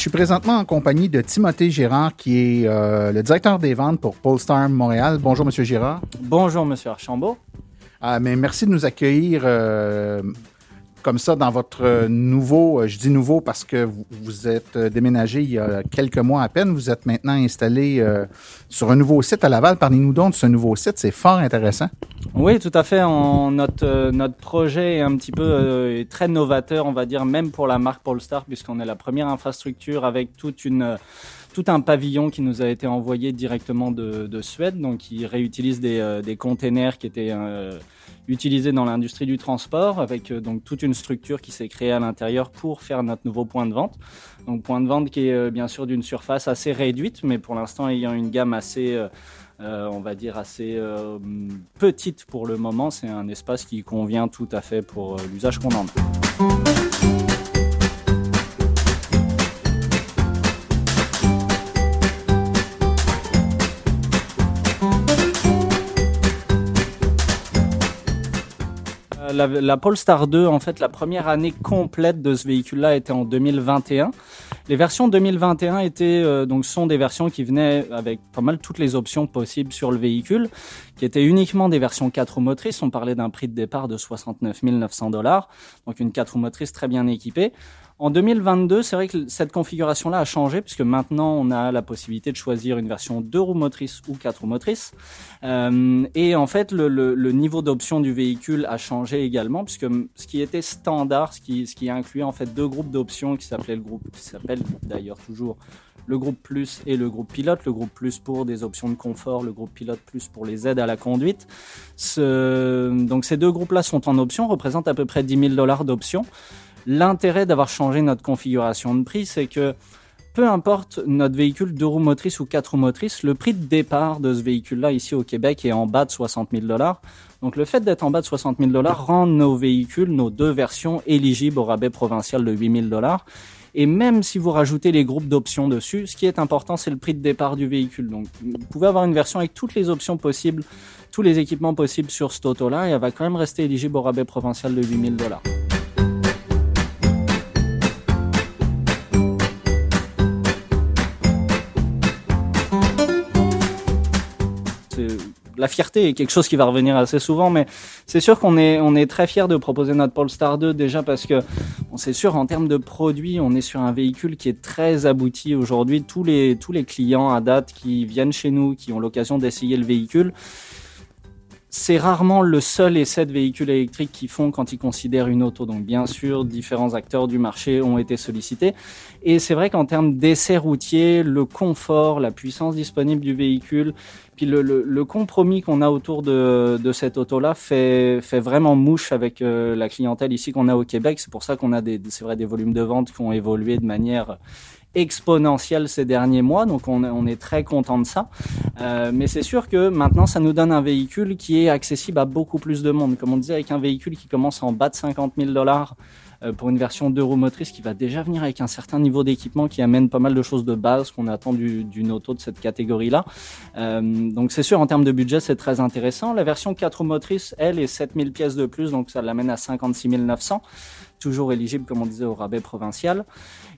Je suis présentement en compagnie de Timothée Girard, qui est euh, le directeur des ventes pour Polestar Montréal. Bonjour, Monsieur Girard. Bonjour, Monsieur Archambault. Ah, mais merci de nous accueillir euh, comme ça dans votre euh, nouveau, euh, je dis nouveau parce que vous, vous êtes euh, déménagé il y a quelques mois à peine. Vous êtes maintenant installé sur un nouveau site à Laval. Parlez-nous donc de ce nouveau site. C'est fort intéressant. Oui, tout à fait. Notre, notre projet est un petit peu très novateur, on va dire, même pour la marque Polestar, puisqu'on est la première infrastructure avec toute une, tout un pavillon qui nous a été envoyé directement de, de Suède, donc qui réutilise des, euh, des containers qui étaient euh, utilisés dans l'industrie du transport, avec euh, donc toute une structure qui s'est créée à l'intérieur pour faire notre nouveau point de vente. Donc point de vente qui est bien sûr d'une surface assez réduite, mais pour l'instant ayant une gamme assez euh, on va dire assez euh, petite pour le moment. C'est un espace qui convient tout à fait pour l'usage qu'on en a. La, Polestar 2, en fait, la première année complète de ce véhicule-là était en 2021. Les versions 2021 étaient euh, donc sont des versions qui venaient avec pas mal toutes les options possibles sur le véhicule, qui étaient uniquement des versions 4 roues motrices. On parlait d'un prix de départ de 69 900 dollars, donc une 4 roues motrices très bien équipée. En 2022, c'est vrai que cette configuration-là a changé puisque maintenant on a la possibilité de choisir une version 2 roues motrices ou 4 roues motrices. Euh, et en fait, le, le, le niveau d'option du véhicule a changé également puisque ce qui était standard, ce qui, ce qui incluait en fait deux groupes d'options qui s'appelaient le groupe, qui s'appelle d'ailleurs toujours le groupe Plus et le groupe Pilote. Le groupe Plus pour des options de confort, le groupe Pilote Plus pour les aides à la conduite. Ce, donc ces deux groupes-là sont en option, représentent à peu près 10 000 dollars d'options. L'intérêt d'avoir changé notre configuration de prix, c'est que peu importe notre véhicule deux roues motrices ou quatre roues motrices, le prix de départ de ce véhicule-là ici au Québec est en bas de 60 000 dollars. Donc le fait d'être en bas de 60 000 dollars rend nos véhicules, nos deux versions éligibles au rabais provincial de 8 000 dollars. Et même si vous rajoutez les groupes d'options dessus, ce qui est important, c'est le prix de départ du véhicule. Donc vous pouvez avoir une version avec toutes les options possibles, tous les équipements possibles sur ce auto-là, et elle va quand même rester éligible au rabais provincial de 8 000 dollars. La fierté est quelque chose qui va revenir assez souvent, mais c'est sûr qu'on est, on est très fier de proposer notre Polestar 2 déjà parce que c'est sûr en termes de produits, on est sur un véhicule qui est très abouti aujourd'hui. Tous les, tous les clients à date qui viennent chez nous, qui ont l'occasion d'essayer le véhicule, c'est rarement le seul essai de véhicule électrique qu'ils font quand ils considèrent une auto. Donc bien sûr, différents acteurs du marché ont été sollicités. Et c'est vrai qu'en termes d'essai routier, le confort, la puissance disponible du véhicule, puis le, le, le compromis qu'on a autour de, de cette auto-là fait, fait vraiment mouche avec euh, la clientèle ici qu'on a au Québec. C'est pour ça qu'on a des, c'est vrai, des volumes de vente qui ont évolué de manière exponentielle ces derniers mois, donc on, est très content de ça. Euh, mais c'est sûr que maintenant, ça nous donne un véhicule qui est accessible à beaucoup plus de monde. Comme on disait, avec un véhicule qui commence en bas de 50 000 dollars euh, pour une version deux roues motrices qui va déjà venir avec un certain niveau d'équipement qui amène pas mal de choses de base qu'on attend du- d'une auto de cette catégorie-là. Euh, donc c'est sûr, en termes de budget, c'est très intéressant. La version 4 roues motrices, elle, est 7000 pièces de plus, donc ça l'amène à 56 900 toujours éligible, comme on disait, au rabais provincial.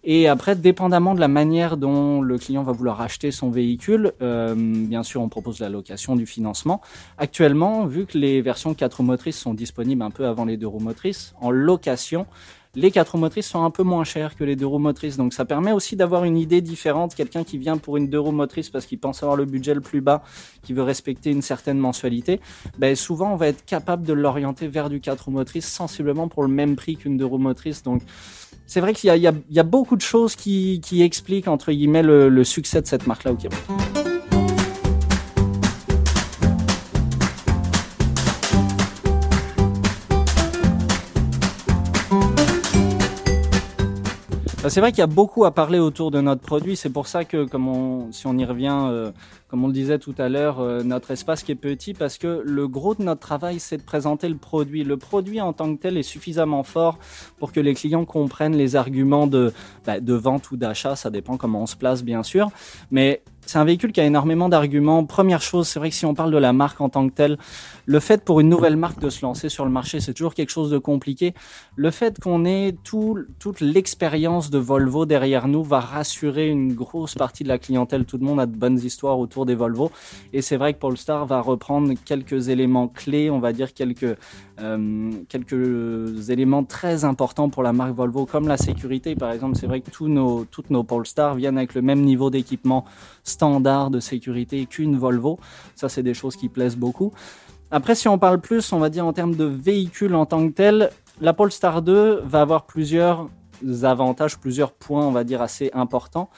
Et après, dépendamment de la manière dont le client va vouloir acheter son véhicule, euh, bien sûr, on propose la location du financement. Actuellement, vu que les versions 4 roues motrices sont disponibles un peu avant les deux roues motrices, en location, les quatre roues motrices sont un peu moins chères que les deux roues motrices. Donc ça permet aussi d'avoir une idée différente. Quelqu'un qui vient pour une deux roues motrices parce qu'il pense avoir le budget le plus bas, qui veut respecter une certaine mensualité, ben souvent on va être capable de l'orienter vers du quatre roues motrices sensiblement pour le même prix qu'une deux roues motrices. Donc c'est vrai qu'il y, y, a beaucoup de choses qui, qui expliquent entre guillemets le, le succès de cette marque-là au Québec. C'est vrai qu'il y a beaucoup à parler autour de notre produit. C'est pour ça que, comme si on y revient, euh, comme on le disait tout à l'heure, euh, notre espace qui est petit, parce que le gros de notre travail, c'est de présenter le produit. Le produit en tant que tel est suffisamment fort pour que les clients comprennent les arguments de, bah, de vente ou d'achat. Ça dépend comment on se place, bien sûr. Mais c'est un véhicule qui a énormément d'arguments. Première chose, c'est vrai que si on parle de la marque en tant que telle, le fait pour une nouvelle marque de se lancer sur le marché, c'est toujours quelque chose de compliqué. Le fait qu'on ait tout, toute l'expérience de Volvo derrière nous va rassurer une grosse partie de la clientèle. Tout le monde a de bonnes histoires autour des Volvo. Et c'est vrai que Polestar va reprendre quelques éléments clés, on va dire quelques, euh, quelques éléments très importants pour la marque Volvo, comme la sécurité. Par exemple, c'est vrai que tous nos, toutes nos Polestar viennent avec le même niveau d'équipement standard de sécurité qu'une Volvo. Ça, c'est des choses qui plaisent beaucoup. Après, si on parle plus, on va dire en termes de véhicule en tant que tel, la Polestar 2 va avoir plusieurs avantages, plusieurs points, on va dire, assez importants.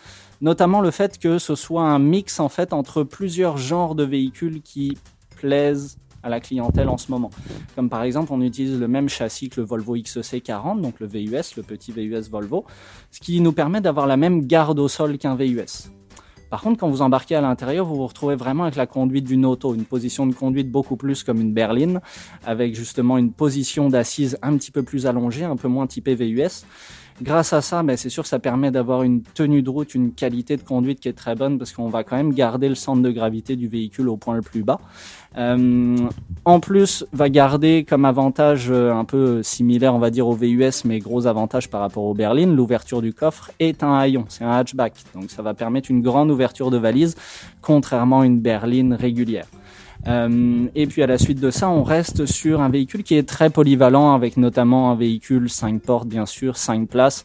Notamment le fait que ce soit un mix, en fait, entre plusieurs genres de véhicules qui plaisent à la clientèle en ce moment. Comme par exemple, on utilise le même châssis que le Volvo XC40, donc le VUS, le petit VUS Volvo, ce qui nous permet d'avoir la même garde au sol qu'un VUS. Par contre, quand vous embarquez à l'intérieur, vous vous retrouvez vraiment avec la conduite d'une auto, une position de conduite beaucoup plus comme une berline, avec justement une position d'assise un petit peu plus allongée, un peu moins typée VUS. Grâce à ça, ben, c'est sûr ça permet d'avoir une tenue de route, une qualité de conduite qui est très bonne parce qu'on va quand même garder le centre de gravité du véhicule au point le plus bas. Euh, en plus, va garder comme avantage euh, un peu similaire, on va dire, au VUS, mais gros avantage par rapport au berlines, l'ouverture du coffre est un haillon, c'est un hatchback. Donc ça va permettre une grande ouverture de valise, contrairement à une berline régulière. Euh, et puis à la suite de ça, on reste sur un véhicule qui est très polyvalent, avec notamment un véhicule 5 portes, bien sûr, 5 places.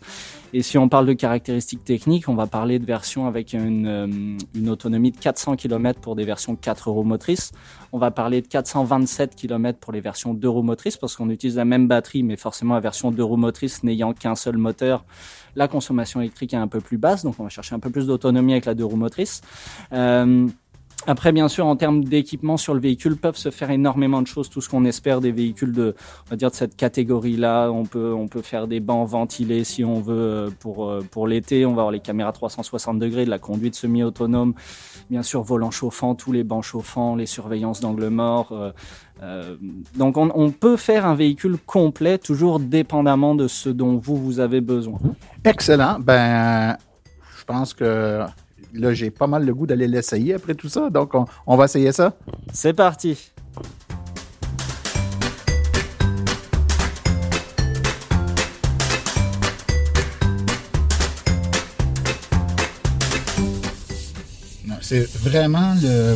Et si on parle de caractéristiques techniques, on va parler de versions avec une, euh, une autonomie de 400 km pour des versions 4 roues motrices. On va parler de 427 km pour les versions 2 roues motrices parce qu'on utilise la même batterie, mais forcément la version 2 roues motrices n'ayant qu'un seul moteur, la consommation électrique est un peu plus basse, donc on va chercher un peu plus d'autonomie avec la 2 roues motrices. Euh, après, bien sûr, en termes d'équipement sur le véhicule, peuvent se faire énormément de choses. Tout ce qu'on espère des véhicules de, on va dire de cette catégorie-là, on peut, on peut faire des bancs ventilés si on veut euh, pour euh, pour l'été. On va avoir les caméras 360 degrés, de la conduite semi-autonome, bien sûr volant chauffant, tous les bancs chauffants, les surveillances d'angle mort. Euh, donc, on, on peut faire un véhicule complet, toujours dépendamment de ce dont vous vous avez besoin. Excellent. Ben, je pense que là, j'ai pas mal le goût d'aller l'essayer après tout ça. Donc, on, on va essayer ça. C'est parti. C'est vraiment le.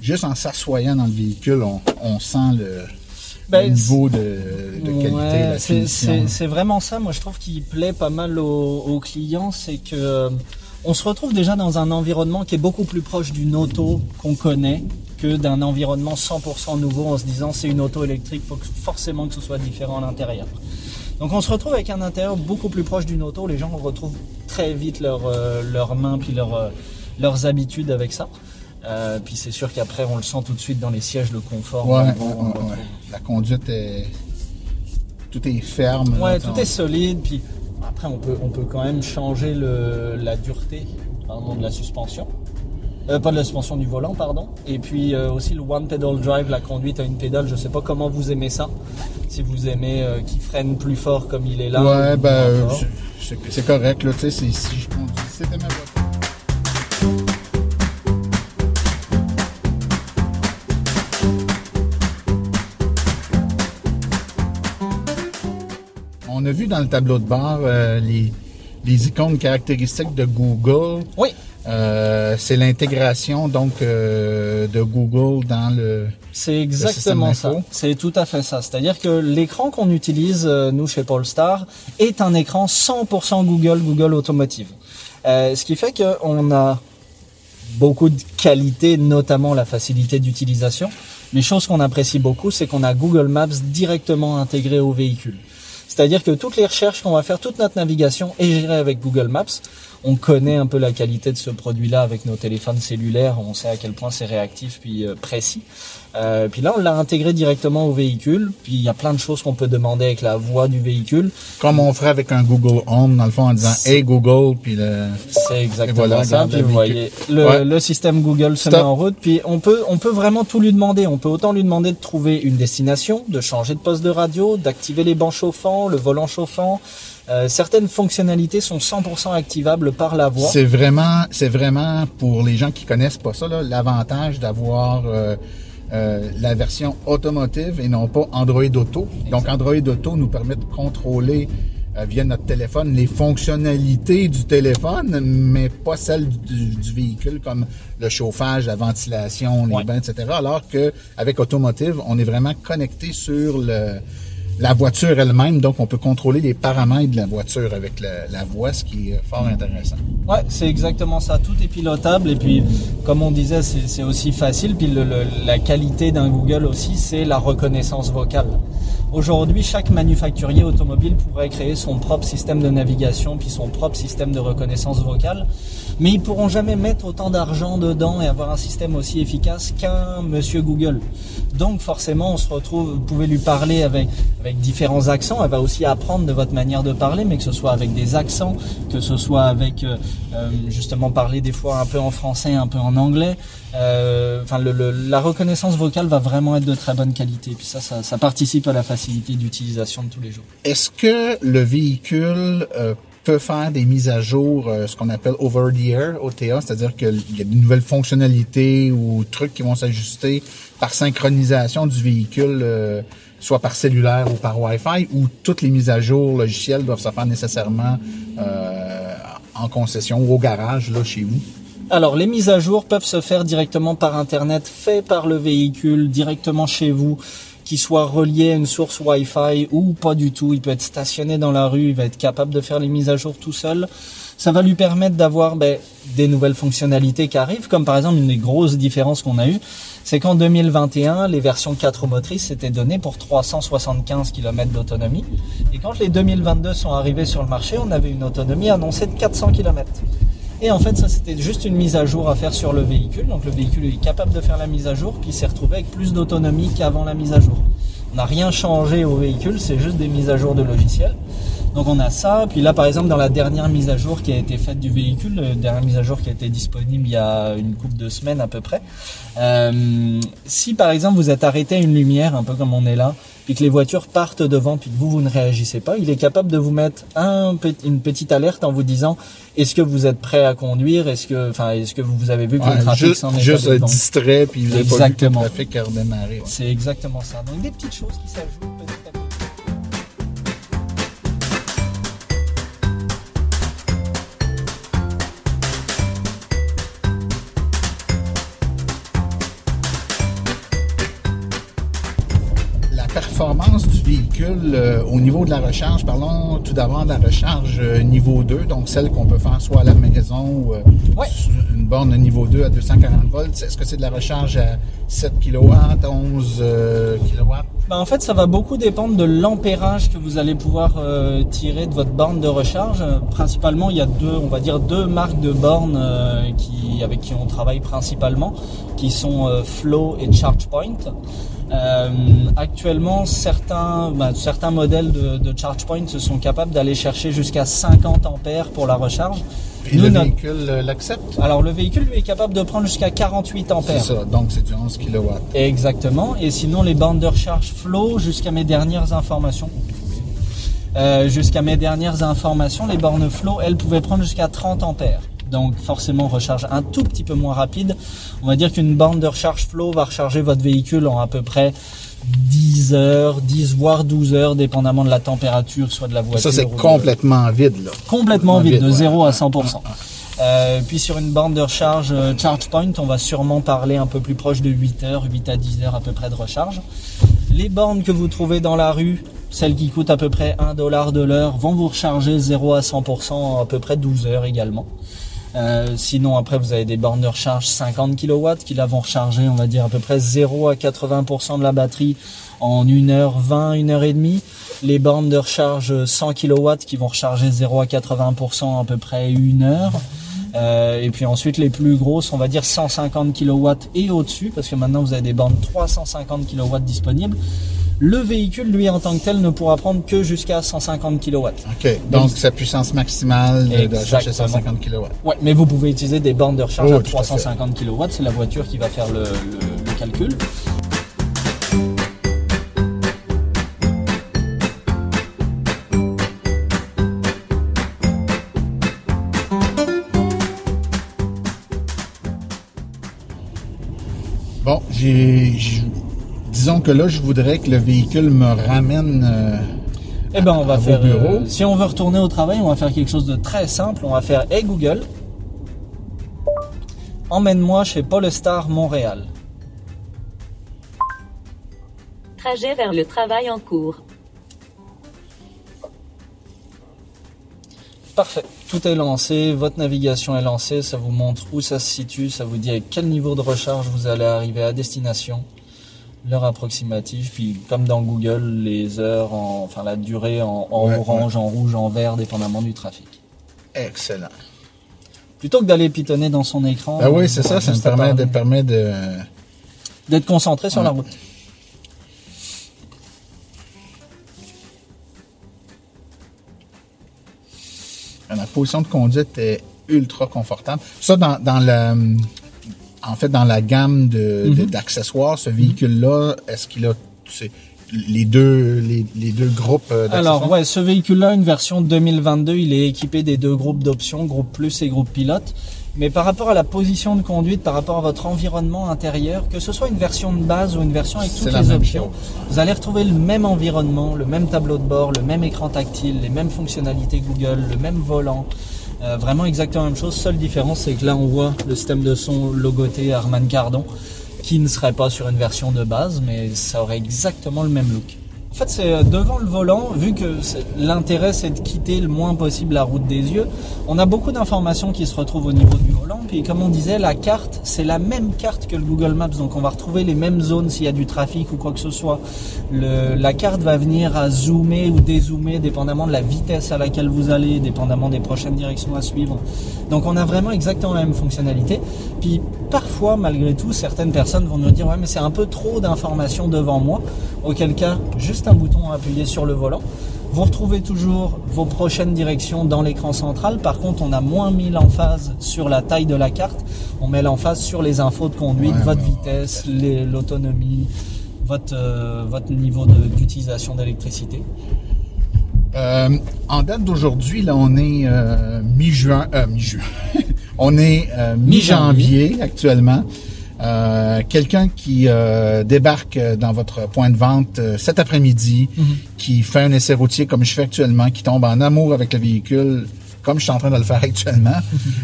Juste en s'assoyant dans le véhicule, on, on sent le, Ben, niveau de, de qualité. Ouais, c'est- vraiment ça, moi je trouve qu'il plaît pas mal aux, aux clients, c'est que euh, on se retrouve déjà dans un environnement qui est beaucoup plus proche d'une auto qu'on connaît que d'un environnement 100% nouveau en se disant c'est une auto électrique, faut que, forcément que ce soit différent à l'intérieur. Donc on se retrouve avec un intérieur beaucoup plus proche d'une auto, les gens retrouvent très vite leurs euh, leurs mains puis euh, leurs habitudes avec ça. Euh, puis c'est sûr qu'après on le sent tout de suite dans les sièges, le confort. Ouais, ouais. La conduite est. Tout est ferme. Ouais, tout est solide. Puis après, on peut, on peut quand même changer le, la dureté pardon, de la suspension. Euh, pas de la suspension du volant, pardon. Et puis euh, aussi le one pedal drive, la conduite à une pédale. Je sais pas comment vous aimez ça. Si vous aimez euh, qui freine plus fort comme il est là. Ouais, ou ben, euh, c'est correct, là, tu sais, c'est- si je conduis, c'était ma voiture. On a vu dans le tableau de bord euh, les, les icônes caractéristiques de Google. Oui. Euh, c'est l'intégration donc euh, de Google dans le. C'est exactement ça. C'est tout à fait ça. C'est-à-dire que l'écran qu'on utilise nous chez Polestar est un écran 100% Google, Google Automotive. Ce qui fait qu'on a beaucoup de qualités, notamment la facilité d'utilisation. Mais chose qu'on apprécie beaucoup, c'est qu'on a Google Maps directement intégré au véhicule. C'est-à-dire que toutes les recherches qu'on va faire, toute notre navigation est gérée avec Google Maps. On connaît un peu la qualité de ce produit-là avec nos téléphones cellulaires. On sait à quel point c'est réactif puis euh, précis. Euh, puis là, on l'a intégré directement au véhicule. Puis il y a plein de choses qu'on peut demander avec la voix du véhicule. Comme on ferait avec un Google Home, dans le fond, en disant Hey Google, puis le. C'est exactement ça. Puis vous voyez, le, le, système Google se met en route. Puis on peut, on peut vraiment tout lui demander. On peut autant lui demander de trouver une destination, de changer de poste de radio, d'activer les bancs chauffants, le volant chauffant. Euh, certaines fonctionnalités sont 100% activables par la voix. C'est vraiment, c'est vraiment pour les gens qui connaissent pas ça, l'avantage d'avoir euh, euh, la version automotive et non pas Android Auto. Donc Android Auto nous permet de contrôler euh, via notre téléphone les fonctionnalités du téléphone, mais pas celles du, véhicule comme le chauffage, la ventilation, les bains, etc. Alors que avec Automotive, on est vraiment connecté sur le la voiture elle-même, donc on peut contrôler les paramètres de la voiture avec la, voix, ce qui est fort intéressant. Ouais, c'est exactement ça. Tout est pilotable et puis, comme on disait, c'est aussi facile. Puis la qualité d'un Google aussi, c'est la reconnaissance vocale. Aujourd'hui, chaque manufacturier automobile pourrait créer son propre système de navigation puis son propre système de reconnaissance vocale, mais ils pourront jamais mettre autant d'argent dedans et avoir un système aussi efficace qu'un monsieur Google. Donc forcément, on se retrouve, vous pouvez lui parler avec, avec différents accents, elle va aussi apprendre de votre manière de parler, mais que ce soit avec des accents, que ce soit avec euh, euh, justement parler des fois un peu en français, un peu en anglais. Euh, enfin, la reconnaissance vocale va vraiment être de très bonne qualité. Puis ça, ça participe à la facilité d'utilisation de tous les jours. Est-ce que le véhicule peut faire des mises à jour, ce qu'on appelle over the air, OTA, c'est-à-dire qu'il y a de nouvelles fonctionnalités ou trucs qui vont s'ajuster par synchronisation du véhicule, euh, soit par cellulaire ou par Wi-Fi, ou toutes les mises à jour logicielles doivent se faire nécessairement euh, en concession ou au garage, là, chez vous? Alors, les mises à jour peuvent se faire directement par Internet, fait par le véhicule, directement chez vous, qui soit relié à une source Wi-Fi ou pas du tout. Il peut être stationné dans la rue, il va être capable de faire les mises à jour tout seul. Ça va lui permettre d'avoir ben, des nouvelles fonctionnalités qui arrivent, comme par exemple une des grosses différences qu'on a eues, c'est qu'en 2021, les versions 4 motrices étaient données pour 375 km d'autonomie. Et quand les 2022 sont arrivés sur le marché, on avait une autonomie annoncée de 400 km. Et en fait, ça c'était juste une mise à jour à faire sur le véhicule. Donc le véhicule est capable de faire la mise à jour, puis s'est retrouvé avec plus d'autonomie qu'avant la mise à jour. On n'a rien changé au véhicule, c'est juste des mises à jour de logiciel. Donc on a ça, puis là par exemple dans la dernière mise à jour qui a été faite du véhicule, la dernière mise à jour qui a été disponible il y a une couple de semaines à peu près, euh, si par exemple vous êtes arrêté à une lumière, un peu comme on est là, puis que les voitures partent devant, puis que vous, vous ne réagissez pas, il est capable de vous mettre un, une petite alerte en vous disant est-ce que vous êtes prêt à conduire, est-ce que, enfin, est-ce que vous avez vu que le trafic s'en est Juste distrait, puis vous n'avez pas vu que le trafic a redémarré. C'est exactement ça. Donc des petites choses qui s'ajoutent du véhicule euh, au niveau de la recharge. Parlons tout d'abord de la recharge euh, niveau 2, donc celle qu'on peut faire soit à la maison ou euh, une borne niveau 2 à 240 volts. Est-ce que c'est de la recharge à 7 kW, 11 kW? Ben, en fait, ça va beaucoup dépendre de l'ampérage que vous allez pouvoir tirer de votre borne de recharge. Principalement, il y a deux, on va dire deux marques de bornes qui, avec qui on travaille principalement, qui sont Flow et ChargePoint. Euh, actuellement, certains, bah, certains modèles de, de ChargePoint se sont capables d'aller chercher jusqu'à 50 ampères pour la recharge. Et le véhicule l'accepte? Alors le véhicule lui est capable de prendre jusqu'à 48 ampères. C'est ça, donc c'est du 11 kW. Exactement. Et sinon les bandes de recharge Flow, jusqu'à mes dernières informations, euh, jusqu'à mes dernières informations, les bornes Flow, elles pouvaient prendre jusqu'à 30 ampères donc forcément recharge un tout petit peu moins rapide. On va dire qu'une bande de recharge flow va recharger votre véhicule en à peu près 10 heures, 10 voire 12 heures, dépendamment de la température, soit de la voiture. Ça, c'est complètement vide, là. Complètement vide, de 0 à 100%. Euh, puis sur une borne de recharge euh, ChargePoint, on va sûrement parler un peu plus proche de 8 heures, 8 à 10 heures à peu près de recharge. Les bornes que vous trouvez dans la rue, celles qui coûtent à peu près 1 dollar de l'heure, vont vous recharger 0 à 100% en à peu près 12 heures également. Euh, sinon, après, vous avez des bornes de recharge 50 kW qui là vont recharger, on va dire, à peu près 0 à 80% de la batterie en 1h20, 1h30. Les bornes de recharge 100 kW qui vont recharger 0 à 80% à peu près 1 heure. Euh, et puis ensuite les plus grosses, on va dire 150 kW et au-dessus, parce que maintenant vous avez des bornes 350 kW disponibles. Le véhicule, lui, en tant que tel, ne pourra prendre que jusqu'à 150 kW. OK. Donc, sa puissance maximale de, de recharge, c'est 150 kW. Ouais, mais vous pouvez utiliser des bornes de recharge Oh, à tout à fait. 350 kW. C'est la voiture qui va faire le, le- le calcul. Bon, j'ai, j'ai- disons que là, je voudrais que le véhicule me ramène. euh, Eh ben, on va faire. euh, si on veut retourner au travail, on va faire quelque chose de très simple. On va faire Hey Google, emmène-moi chez Polestar Montréal. Trajet vers le travail en cours. Parfait. Tout est lancé, votre navigation est lancée, ça vous montre où ça se situe, ça vous dit à quel niveau de recharge vous allez arriver à destination, l'heure approximative, puis comme dans Google, les heures, en, enfin la durée en, en Ouais, orange, en rouge, en vert, dépendamment du trafic. Excellent. Plutôt que d'aller pitonner dans son écran. Ah oui, c'est ça, ça me permet de, permet de. d'être concentré sur Ouais. la route. La position de conduite est ultra confortable. Ça, dans, dans la. En fait, dans la gamme de, Mhm. de- d'accessoires, ce véhicule-là, est-ce qu'il a les deux les, les deux groupes euh, d'accessoires? Alors ouais, ce véhicule-là, une version 2022, il est équipé des deux groupes d'options, groupe plus et groupe pilote. Mais par rapport à la position de conduite, par rapport à votre environnement intérieur, que ce soit une version de base ou une version avec toutes les options, chose. vous allez retrouver le même environnement, le même tableau de bord, le même écran tactile, les mêmes fonctionnalités Google, le même volant. Euh, vraiment exactement la même chose. Seule différence, c'est que là, on voit le système de son logoté Harman Kardon, qui ne serait pas sur une version de base, mais ça aurait exactement le même look. En fait, c'est euh, devant le volant, vu que l'intérêt c'est de quitter le moins possible la route des yeux, on a beaucoup d'informations qui se retrouvent au niveau du volant. Puis comme on disait, la carte, c'est la même carte que le Google Maps, donc on va retrouver les mêmes zones s'il y a du trafic ou quoi que ce soit. La carte va venir à zoomer ou dézoomer dépendamment de la vitesse à laquelle vous allez, dépendamment des prochaines directions à suivre. Donc on a vraiment exactement la même fonctionnalité. Puis parfois, malgré tout, certaines personnes vont nous dire ouais mais c'est un peu trop d'informations devant moi. Auquel cas, juste un bouton à appuyer sur le volant. Vous retrouvez toujours vos prochaines directions dans l'écran central. Par contre, on a moins mis l'emphase sur la taille de la carte. On met l'emphase sur les infos de conduite, Ouais, votre vitesse, l'autonomie, votre, euh, votre niveau d'utilisation d'électricité. Euh, en date d'aujourd'hui, là, on est euh, mi-juin. Mi-juin. on est mi-janvier actuellement. Euh, Quelqu'un qui euh, débarque dans votre point de vente euh, cet après-midi, qui fait un essai routier comme je fais actuellement, qui tombe en amour avec le véhicule, comme je suis en train de le faire actuellement,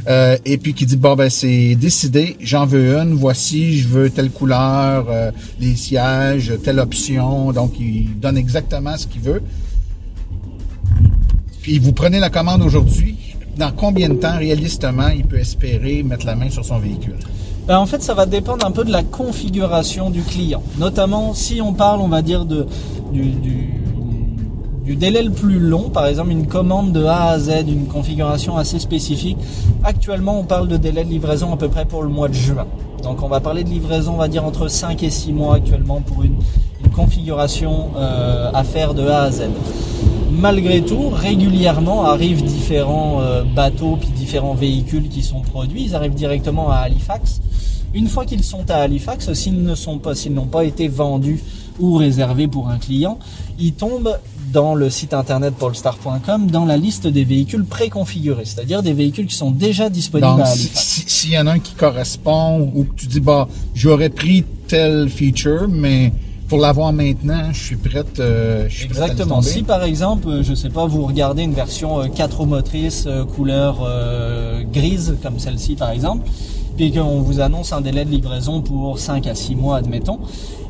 euh, et puis qui dit bon ben c'est décidé, j'en veux une, voici, je veux telle couleur, euh, les sièges, telle option, donc il donne exactement ce qu'il veut. Puis vous prenez la commande aujourd'hui, dans combien de temps réalistement il peut espérer mettre la main sur son véhicule? Ben, en fait, ça va dépendre un peu de la configuration du client. Notamment, si on parle, on va dire, de, du, délai le plus long, par exemple une commande de A à Z, une configuration assez spécifique. Actuellement, on parle de délai de livraison à peu près pour le mois de juin. Donc, on va parler de livraison, on va dire, entre 5 et 6 mois actuellement pour une, une configuration euh, à faire de A à Z malgré tout, régulièrement arrivent différents euh, bateaux puis différents véhicules qui sont produits. Ils arrivent directement à Halifax. Une fois qu'ils sont à Halifax, s'ils ne sont pas, s'ils n'ont pas été vendus ou réservés pour un client, ils tombent dans le site internet polestar.com dans la liste des véhicules préconfigurés, c'est-à-dire des véhicules qui sont déjà disponibles Donc, à si- Halifax. si- s'il y en a un qui correspond ou que tu dis, bah, j'aurais pris tel feature, mais pour l'avoir maintenant, je suis prête. euh, je suis prête à laisser Exactement. tomber. Si par exemple, euh, je sais pas, vous regardez une version euh, 4 roues motrices euh, couleur euh, grise comme celle-ci par exemple, puis qu'on vous annonce un délai de livraison pour 5 à 6 mois admettons,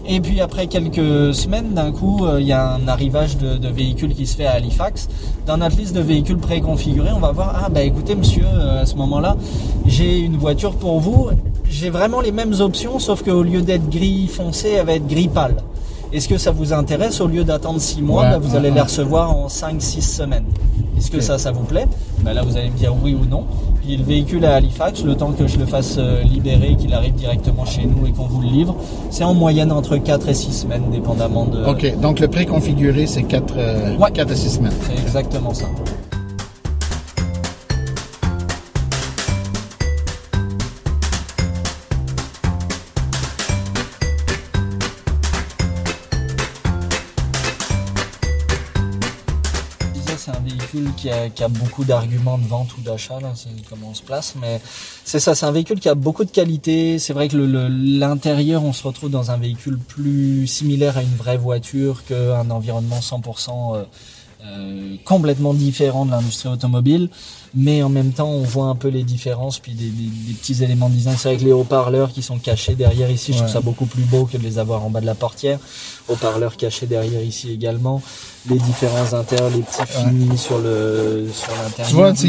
et puis après quelques semaines d'un coup euh, il y a un arrivage de, de véhicules qui se fait à Halifax, dans notre liste de véhicules préconfigurés on va voir ah bah écoutez monsieur euh, à ce moment-là j'ai une voiture pour vous, j'ai vraiment les mêmes options sauf qu'au lieu d'être gris foncé elle va être gris pâle. Est-ce que ça vous intéresse Au lieu d'attendre 6 mois, Ouais, bah, vous ouais, allez ouais. les recevoir en 5-6 semaines? Est-ce que ça, ça vous plaît? Bah, Là, vous allez me dire oui ou non. Puis le véhicule à Halifax, le temps que je le fasse euh, libérer, qu'il arrive directement chez nous et qu'on vous le livre, c'est en moyenne entre 4 et 6 semaines, dépendamment de... OK. Donc, le préconfiguré, c'est 4, Ouais. 4 à 6 semaines. C'est exactement ça. Qui a, a beaucoup d'arguments de vente ou d'achat, là, c'est comment on se place, mais c'est ça, c'est un véhicule qui a beaucoup de qualité. C'est vrai que l'intérieur, on se retrouve dans un véhicule plus similaire à une vraie voiture qu'un environnement 100% euh, euh, complètement différent de l'industrie automobile, mais en même temps, on voit un peu les différences, puis des, des- des petits éléments de design. C'est avec les haut-parleurs qui sont cachés derrière ici, je trouve Ouais. ça beaucoup plus beau que de les avoir en bas de la portière. Haut-parleurs cachés derrière ici également. Les différents intérieurs, les petits finis sur le sur l'intérieur. Tu vois, tu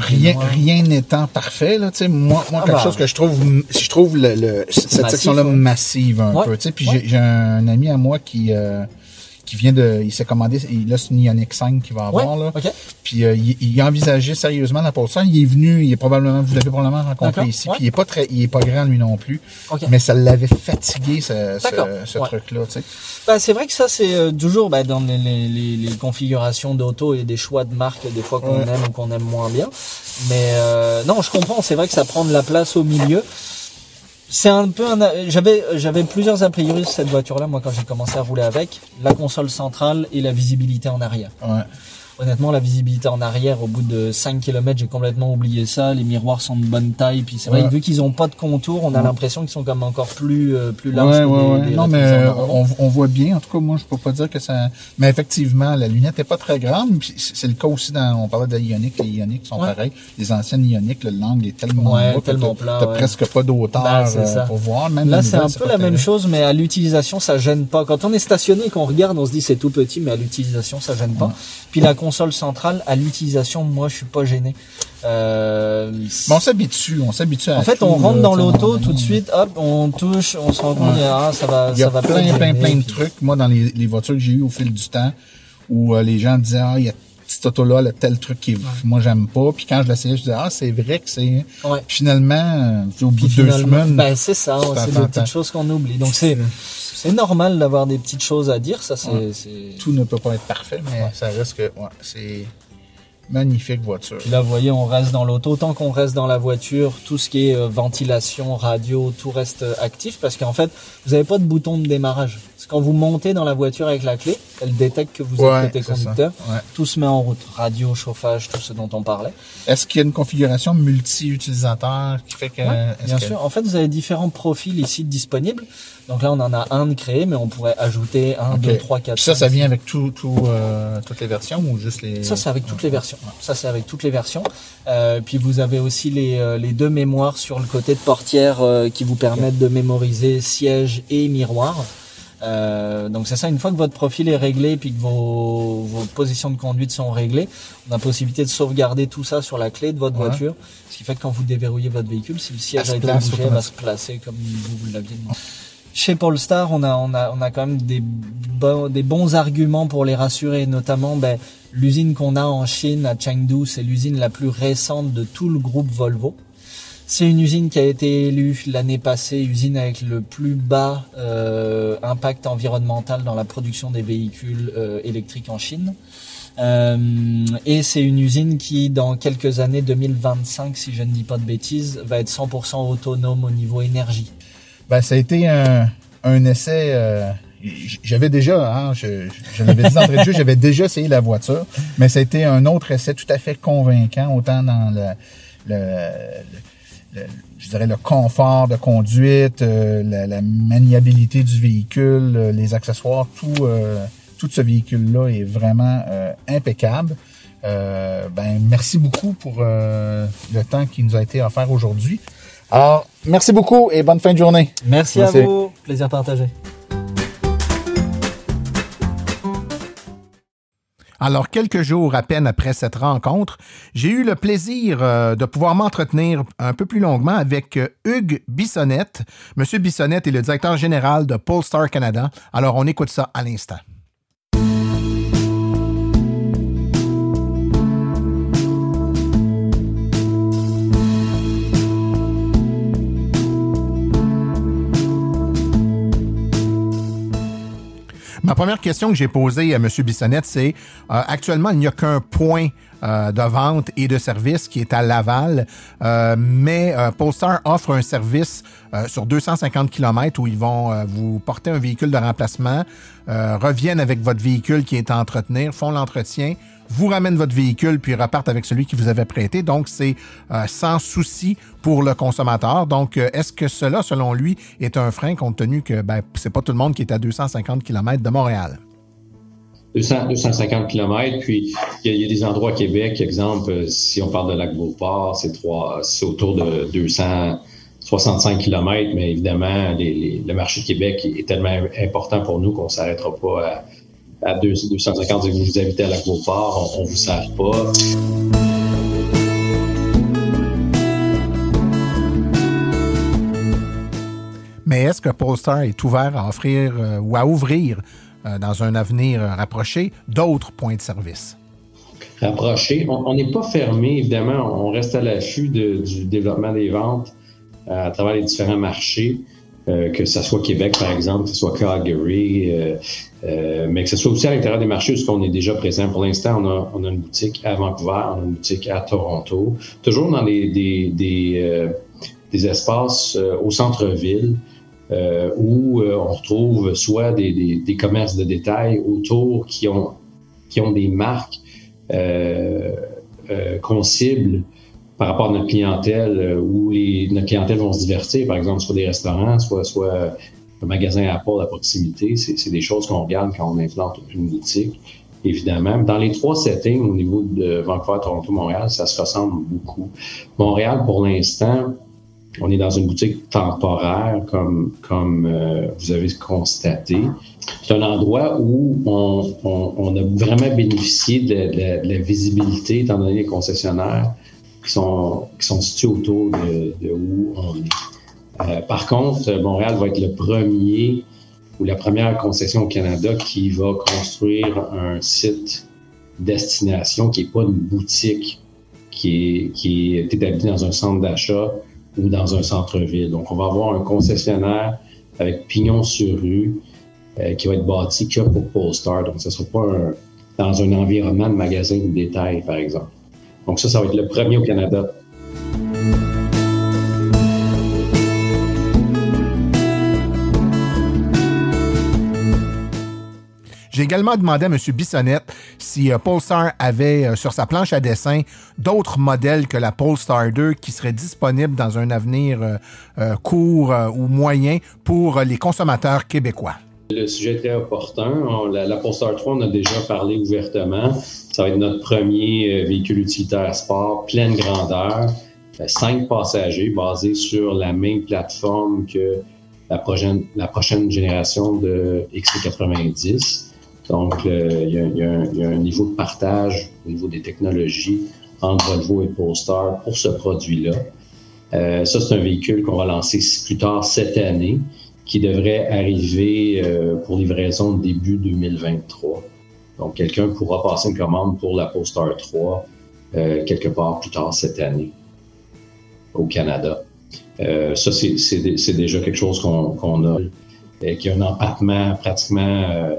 rien, rien n'étant parfait, là, tu sais, moi, moi Ah quelque bah. chose que je trouve, je trouve le, le- cette Massif, section-là ouais. massive un peu, tu sais, puis j'ai un ami à moi qui, euh, qui vient de, il s'est commandé, il a ce Ioniq 5 qu'il va Ouais, avoir, là. ok. Puis euh, il, il a envisagé sérieusement la Polestar. Il est venu, il est probablement, vous l'avez probablement rencontré ici. ouais. Puis il est pas très, il est pas grand lui non plus. Ok. Mais ça l'avait fatigué ce, ce, ce ouais. truc-là, tu sais. Bah, c'est vrai que ça, c'est euh, toujours bah, dans les, les, les, configurations d'auto et des choix de marque, des fois qu'on aime ou qu'on aime moins bien. Mais euh, non, je comprends, c'est vrai que ça prend de la place au milieu. C'est un peu un. J'avais j'avais plusieurs a priori sur cette voiture-là, moi, quand j'ai commencé à rouler avec. La console centrale et la visibilité en arrière. Honnêtement, la visibilité en arrière, au bout de 5 km, j'ai complètement oublié ça. Les miroirs sont de bonne taille. Puis c'est vrai, Ouais. vu qu'ils ont pas de contour, on a l'impression qu'ils sont comme encore plus, euh, plus larges ouais, ouais. des Non, mais euh, on, on voit bien. En tout cas, moi, je peux pas dire que ça. Mais effectivement, la lunette est pas très grande. C'est le cas aussi dans. On parlait de la Ioniq. Les Ioniq sont pareils. Les anciennes Ioniq, le l'angle est tellement que tellement plat, T'as presque pas d'auteur Bah, euh, pour voir. Même Là, les c'est un peu la même chose, mais à l'utilisation, ça gêne pas. Quand on est stationné et qu'on regarde, on se dit c'est tout petit, mais à l'utilisation, ça gêne pas. Puis la console centrale, à l'utilisation, moi, je suis pas gêné. Euh, Mais on s'habitue. On s'habitue à en fait, tout, on rentre dans l'auto tout de suite, hop, on touche, on se rend compte, Ouais. ah, ça va, Il y a ça va plein, plein, plein de puis- trucs. Moi, dans les, les voitures que j'ai eues au fil du temps, où euh, les gens disaient, ah, il y a cette auto-là, le tel truc qui, moi, j'aime pas. Puis quand je l'essayais, je disais, ah, c'est vrai que c'est. Ouais. Puis finalement, euh, au bout de deux semaines. ben, c'est ça, c'est des petites choses qu'on oublie. Donc c'est, c'est normal d'avoir des petites choses à dire, ça c'est, Ouais. tout ne peut pas être parfait, mais ça reste que ouais, c'est magnifique voiture. Puis là, vous voyez, on reste dans l'auto. Tant qu'on reste dans la voiture, tout ce qui est euh, ventilation, radio, tout reste euh, actif parce qu'en fait, vous n'avez pas de bouton de démarrage. Parce que quand vous montez dans la voiture avec la clé, elle détecte que vous Ouais, êtes côté conducteur. Ouais. Tout se met en route. Radio, chauffage, tout ce dont on parlait. Est-ce qu'il y a une configuration multi-utilisateur qui fait que Ouais, bien que- sûr. En fait, vous avez différents profils ici disponibles. Donc là, on en a un de créé, mais on pourrait ajouter un, deux, trois, quatre. Ça, ça vient avec tout, tout, euh, toutes les versions ou juste les Ça, c'est avec toutes les versions. Ça, c'est avec toutes les versions. Euh, puis vous avez aussi les, euh, les deux mémoires sur le côté de portière euh, qui vous permettent de mémoriser siège et miroir. Euh, donc c'est ça, une fois que votre profil est réglé puis que vos, vos positions de conduite sont réglées, on a la possibilité de sauvegarder tout ça sur la clé de votre Ouais. voiture. Ce qui fait que quand vous déverrouillez votre véhicule, si le siège a été bougé, va se placer comme vous, vous l'aviez demandé. Chez Polestar, on a, on quand même des bons, des bons arguments pour les rassurer, notamment ben, l'usine qu'on a en Chine, à Chengdu, c'est l'usine la plus récente de tout le groupe Volvo. C'est une usine qui a été élue l'année passée, usine avec le plus bas euh, impact environnemental dans la production des véhicules euh, électriques en Chine. Euh, et c'est une usine qui, dans quelques années, 2025, si je ne dis pas de bêtises, va être 100% autonome au niveau énergie. Ben, ça a été un, un essai. euh, j'avais déjà, hein, je, je l'avais dit d'entrée de jeu, j'avais déjà essayé la voiture, mais ça a été un autre essai tout à fait convaincant, autant dans le, le, le- je dirais, le confort de conduite, la, la, maniabilité du véhicule, les accessoires, tout, tout ce véhicule-là est vraiment impeccable. ben, merci beaucoup pour le temps qui nous a été offert aujourd'hui. Alors, merci beaucoup et bonne fin de journée. Merci, à vous. Plaisir partagé. Alors, quelques jours à peine après cette rencontre, j'ai eu le plaisir euh, de pouvoir m'entretenir un peu plus longuement avec euh, Hugues Bissonnette. Monsieur Bissonnette est le directeur général de Polestar Canada. Alors, on écoute ça à l'instant. Ma première question que j'ai posée à M. Bissonnette, c'est euh, actuellement, il n'y a qu'un point euh, de vente et de service qui est à Laval, euh, mais Polestar offre un service sur 250 km où ils vont vous porter un véhicule de remplacement, reviennent avec votre véhicule qui est à entretenir, font l'entretien, vous ramènent votre véhicule puis repartent avec celui qui vous avait prêté. Donc, c'est euh, sans souci pour le consommateur. Donc, euh, est-ce que cela, selon lui, est un frein compte tenu que ben, c'est pas tout le monde qui est à 250 km de Montréal? 250 km, puis il y, a des endroits à Québec, exemple, euh, si on parle de Lac-Beauport, c'est c'est autour de 265 km, mais évidemment, le marché de Québec est tellement important pour nous qu'on ne s'arrêtera pas à, à 250, si vous vous invitez à l'aquaport, on ne vous sert pas. Mais est-ce que Polestar est ouvert à offrir euh, ou à ouvrir euh, dans un avenir rapproché d'autres points de service? Rapproché. On n'est pas fermé, évidemment. On reste à l'affût du développement des ventes euh, à travers les différents marchés. Euh, que ce soit Québec, par exemple, que ce soit Calgary, euh, euh, mais que ce soit aussi à l'intérieur des marchés où on est déjà présent. Pour l'instant, on a, on a, une boutique à Vancouver, on a une boutique à Toronto, toujours dans des, des, des espaces au centre-ville. où on retrouve soit des, des, commerces de détail autour qui ont, qui ont des marques qu'on cible par rapport à notre clientèle euh, où les, notre clientèle vont se divertir, par exemple, soit des restaurants, soit, soit un magasin Apple à proximité. C'est des choses qu'on regarde quand on implante une boutique, évidemment. Dans les trois settings au niveau de Vancouver, Toronto, Montréal, ça se ressemble beaucoup. Montréal, pour l'instant, on est dans une boutique temporaire, comme, comme euh, vous avez constaté. C'est un endroit où on, a vraiment bénéficié de la, de la visibilité, étant donné les concessionnaires qui sont, qui sont situés autour de, de où on est. Euh, par contre, Montréal va être le premier ou la première concession au Canada qui va construire un site destination qui n'est pas une boutique qui est, qui est établie dans un centre d'achat ou dans un centre-ville. Donc, on va avoir un concessionnaire avec pignon sur rue euh, qui va être bâti que pour Polestar. Donc, ce ne sera pas dans un environnement de magasin de détail, par exemple. Donc ça, ça va être le premier au Canada. J'ai également demandé à M. Bissonnette si euh, Polestar avait euh, sur sa planche à dessin d'autres modèles que la Polestar 2 qui seraient disponibles dans un avenir euh, court ou moyen pour les consommateurs québécois. Le sujet est très opportun. la, la Polestar 3, on a déjà parlé ouvertement. Ça va être notre premier véhicule utilitaire sport, pleine grandeur, cinq passagers, basé sur la même plateforme que la prochaine, la prochaine génération de XC90. Donc, euh, il, y a, un, niveau de partage au niveau des technologies entre Volvo et Polestar pour ce produit-là. ça, c'est un véhicule qu'on va lancer plus tard cette année, qui devrait arriver pour livraison début 2023. Donc, quelqu'un pourra passer une commande pour la Polestar 3 euh, quelque part plus tard cette année au Canada. Euh, ça, c'est déjà quelque chose qu'on a, euh, qui a un empattement pratiquement euh,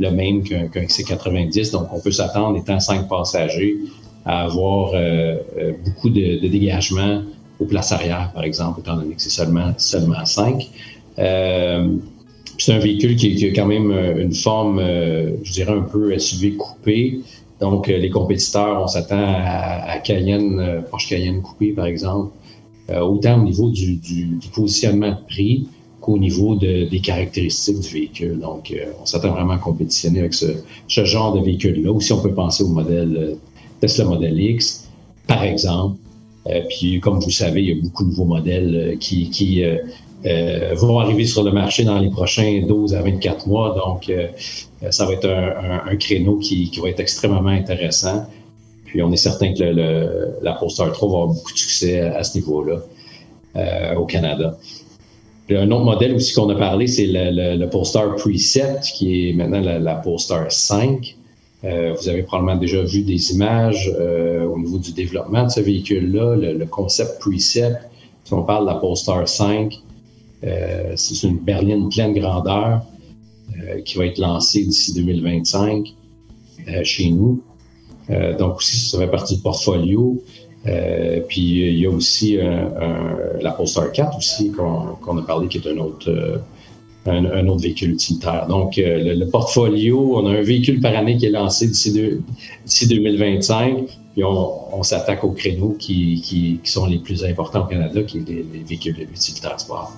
le même qu'un qu C90. Donc, on peut s'attendre, étant cinq passagers, à avoir euh, beaucoup de, dégagement aux places arrière, par exemple, étant donné que c'est seulement, seulement cinq. Euh, c'est un véhicule qui, a quand même euh, une forme, euh, je dirais, un peu SUV coupée. Donc, euh, les compétiteurs, on s'attend à, Cayenne, Porsche Cayenne coupé, par exemple, autant au niveau du, du, positionnement de prix qu'au niveau de, des caractéristiques du véhicule. Donc, on s'attend vraiment à compétitionner avec ce, genre de véhicule-là. Ou si on peut penser au modèle Tesla Model X, par exemple. puis, comme vous savez, il y a beaucoup de nouveaux modèles qui, euh, vont arriver sur le marché dans les prochains 12 à 24 mois. Donc, euh, ça va être un, créneau qui, va être extrêmement intéressant. Puis, on est certain que la Polestar 3 va avoir beaucoup de succès à, ce niveau-là euh, au Canada. Un autre modèle aussi qu'on a parlé, c'est le, le, Polestar Preset, qui est maintenant la, la Polestar 5. vous avez probablement déjà vu des images au niveau du développement de ce véhicule-là, le, concept Preset. Si on parle de la Polestar 5, euh, c'est une berline pleine grandeur euh, qui va être lancée d'ici 2025 euh, chez nous. donc aussi, ça fait partie du portfolio. Puis il y a aussi la Polestar 4 aussi qu'on a parlé qui est un autre un, autre véhicule utilitaire. Donc, le, portfolio, on a un véhicule par année qui est lancé d'ici 2025, puis on, s'attaque aux créneaux qui, qui, sont les plus importants au Canada, qui est les, les véhicules utilitaires sport.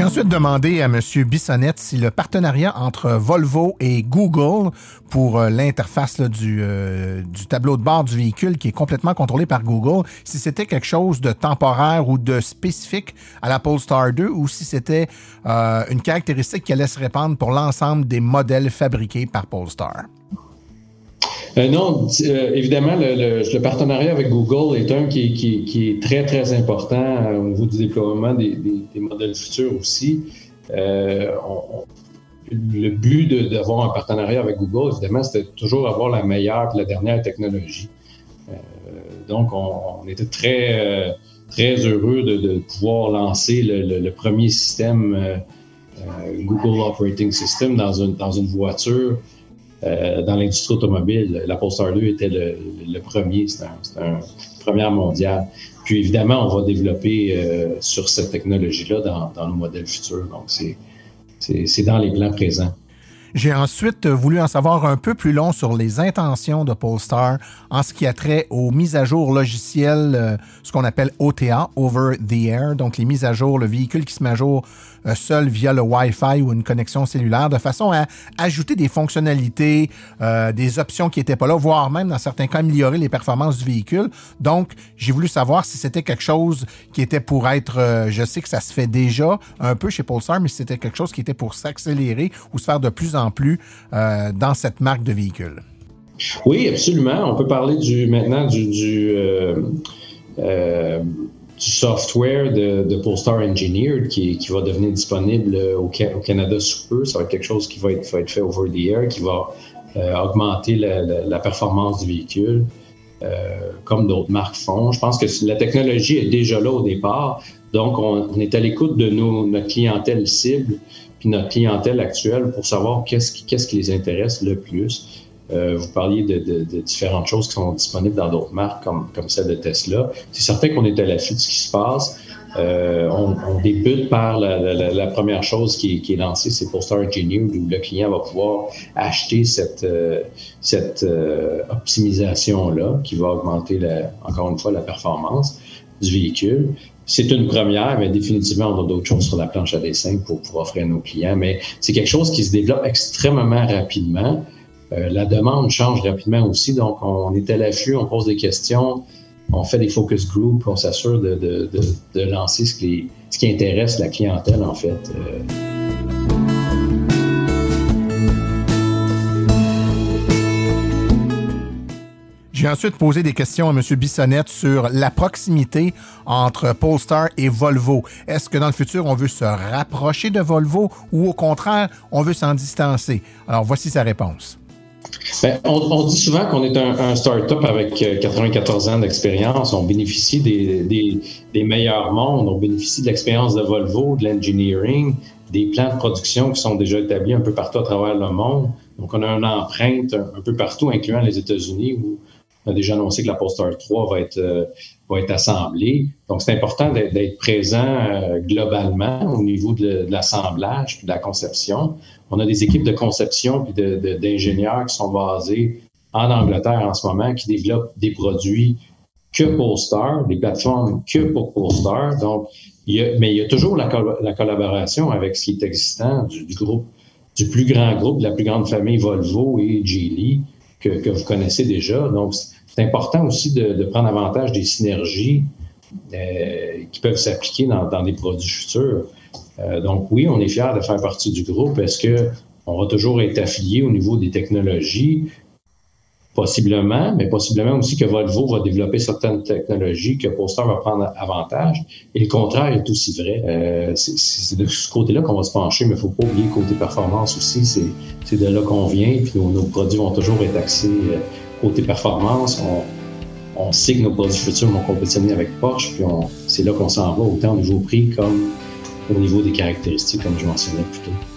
J'ai ensuite demandé à M. Bissonnette si le partenariat entre Volvo et Google pour euh, l'interface du, euh, du tableau de bord du véhicule qui est complètement contrôlé par Google, si c'était quelque chose de temporaire ou de spécifique à la Polestar 2 ou si c'était euh, une caractéristique qui allait se répandre pour l'ensemble des modèles fabriqués par Polestar. Euh, non, euh, évidemment, le, partenariat avec Google est un qui, est très, très important euh, au niveau du déploiement des, modèles futurs aussi. le but d'avoir un partenariat avec Google, évidemment, c'était toujours avoir la meilleure et la dernière technologie. donc, on, était très, très heureux de, pouvoir lancer le, premier système Google Operating System dans une, dans une voiture euh, dans l'industrie automobile. La Polestar 2 était le, premier, c'était un, première mondiale. Puis évidemment, on va développer euh, sur cette technologie-là dans, dans nos modèles futurs. Donc, c'est dans les plans présents. J'ai ensuite voulu en savoir un peu plus long sur les intentions de Polestar en ce qui a trait aux mises à jour logicielles, euh, ce qu'on appelle OTA, Over the Air, donc les mises à jour, le véhicule qui se met à jour seul via le Wi-Fi ou une connexion cellulaire, de façon à ajouter des fonctionnalités, euh, des options qui n'étaient pas là, voire même dans certains cas améliorer les performances du véhicule. Donc, j'ai voulu savoir si c'était quelque chose qui était pour être, euh, je sais que ça se fait déjà un peu chez Polestar, mais si c'était quelque chose qui était pour s'accélérer ou se faire de plus en plus dans cette marque de véhicule. Oui, absolument. On peut parler du maintenant du du software de, de Polestar Engineered qui, qui, va devenir disponible au, au, Canada sous peu. Ça va être quelque chose qui va être, fait over the air, qui va euh, augmenter la, performance du véhicule, euh, comme d'autres marques font. Je pense que la technologie est déjà là au départ. Donc, on, est à l'écoute de nos, notre clientèle cible puis notre clientèle actuelle pour savoir qu'est-ce qu'est-ce qui les intéresse le plus. Euh, vous parliez de, différentes choses qui sont disponibles dans d'autres marques comme, comme celle de Tesla. C'est certain qu'on est à l'affût de ce qui se passe. Euh, on, débute par la, première chose qui, est lancée, c'est Polestar Engineer, où le client va pouvoir acheter cette, euh, cette optimisation-là qui va augmenter, encore une fois, la performance du véhicule. C'est une première, mais définitivement, on a d'autres choses sur la planche à dessin pour pouvoir offrir à nos clients. Mais c'est quelque chose qui se développe extrêmement rapidement. Euh, la demande change rapidement aussi, donc on est à l'affût, on pose des questions, on fait des focus groups, on s'assure de, lancer ce qui, ce qui, intéresse la clientèle en fait. Euh. J'ai ensuite posé des questions à M. Bissonnette sur la proximité entre Polestar et Volvo. Est-ce que dans le futur, on veut se rapprocher de Volvo ou au contraire, on veut s'en distancer? Alors, voici sa réponse. Ben, on, dit souvent qu'on est un, un start-up avec 94 euh, ans d'expérience. On bénéficie des, des, meilleurs mondes. On bénéficie de l'expérience de Volvo, de l'engineering, des plans de production qui sont déjà établis un peu partout à travers le monde. Donc, on a une empreinte un, peu partout, incluant les États-Unis, où On a déjà annoncé que la Polestar 3 va être, euh, va être assemblée. Donc, c'est important d'être présent euh, globalement au niveau de, l'assemblage puis de la conception. On a des équipes de conception puis d'ingénieurs qui sont basés en Angleterre en ce moment, qui développent des produits que Polestar, des plateformes que pour Polestar. Donc, il y a, mais il y a toujours la, la collaboration avec ce qui est existant du, du, groupe, du plus grand groupe, de la plus grande famille Volvo et Geely que, que vous connaissez déjà. Donc, c'est important aussi de, prendre avantage des synergies euh, qui peuvent s'appliquer dans, des produits futurs. Euh, donc, oui, on est fiers de faire partie du groupe. Est-ce que on va toujours être affilié au niveau des technologies? Possiblement, mais possiblement aussi que Volvo va développer certaines technologies que Polestar va prendre avantage. Et le contraire est aussi vrai. Euh, c'est de ce côté-là qu'on va se pencher, mais il ne faut pas oublier le côté performance aussi. C'est de là qu'on vient, puis nos, produits vont toujours être axés côté performance. On, on, sait que nos produits futurs vont compétitionner avec Porsche, puis c'est là qu'on s'en va, autant au niveau prix comme au niveau des caractéristiques, comme je mentionnais plus tôt.